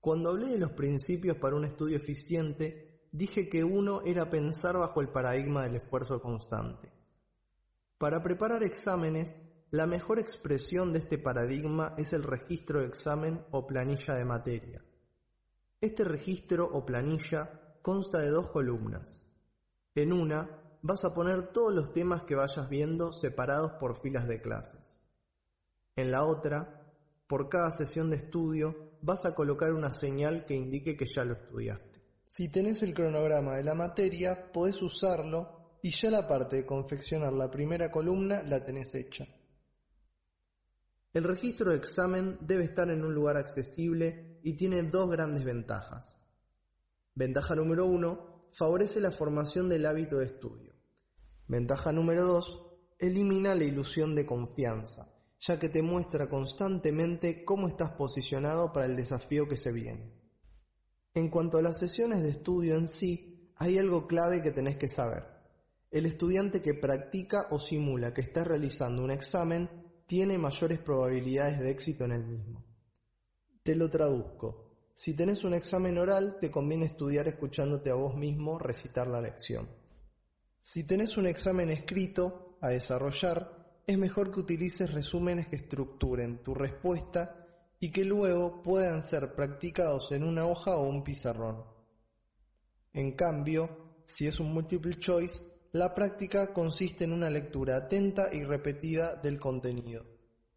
Cuando hablé de los principios para un estudio eficiente, dije que uno era pensar bajo el paradigma del esfuerzo constante. Para preparar exámenes, la mejor expresión de este paradigma es el registro de examen o planilla de materia. Este registro o planilla consta de dos columnas. En una vas a poner todos los temas que vayas viendo separados por filas de clases. En la otra, por cada sesión de estudio, vas a colocar una señal que indique que ya lo estudiaste. Si tenés el cronograma de la materia, podés usarlo y ya la parte de confeccionar la primera columna la tenés hecha. El registro de examen debe estar en un lugar accesible y tiene dos grandes ventajas. Ventaja número uno, favorece la formación del hábito de estudio. Ventaja número dos, elimina la ilusión de confianza ya que te muestra constantemente cómo estás posicionado para el desafío que se viene. En cuanto a las sesiones de estudio en sí, hay algo clave que tenés que saber. El estudiante que practica o simula que está realizando un examen tiene mayores probabilidades de éxito en el mismo. Te lo traduzco. Si tenés un examen oral, te conviene estudiar escuchándote a vos mismo recitar la lección. Si tenés un examen escrito a desarrollar, es mejor que utilices resúmenes que estructuren tu respuesta y que luego puedan ser practicados en una hoja o un pizarrón. En cambio, si es un multiple choice, la práctica consiste en una lectura atenta y repetida del contenido.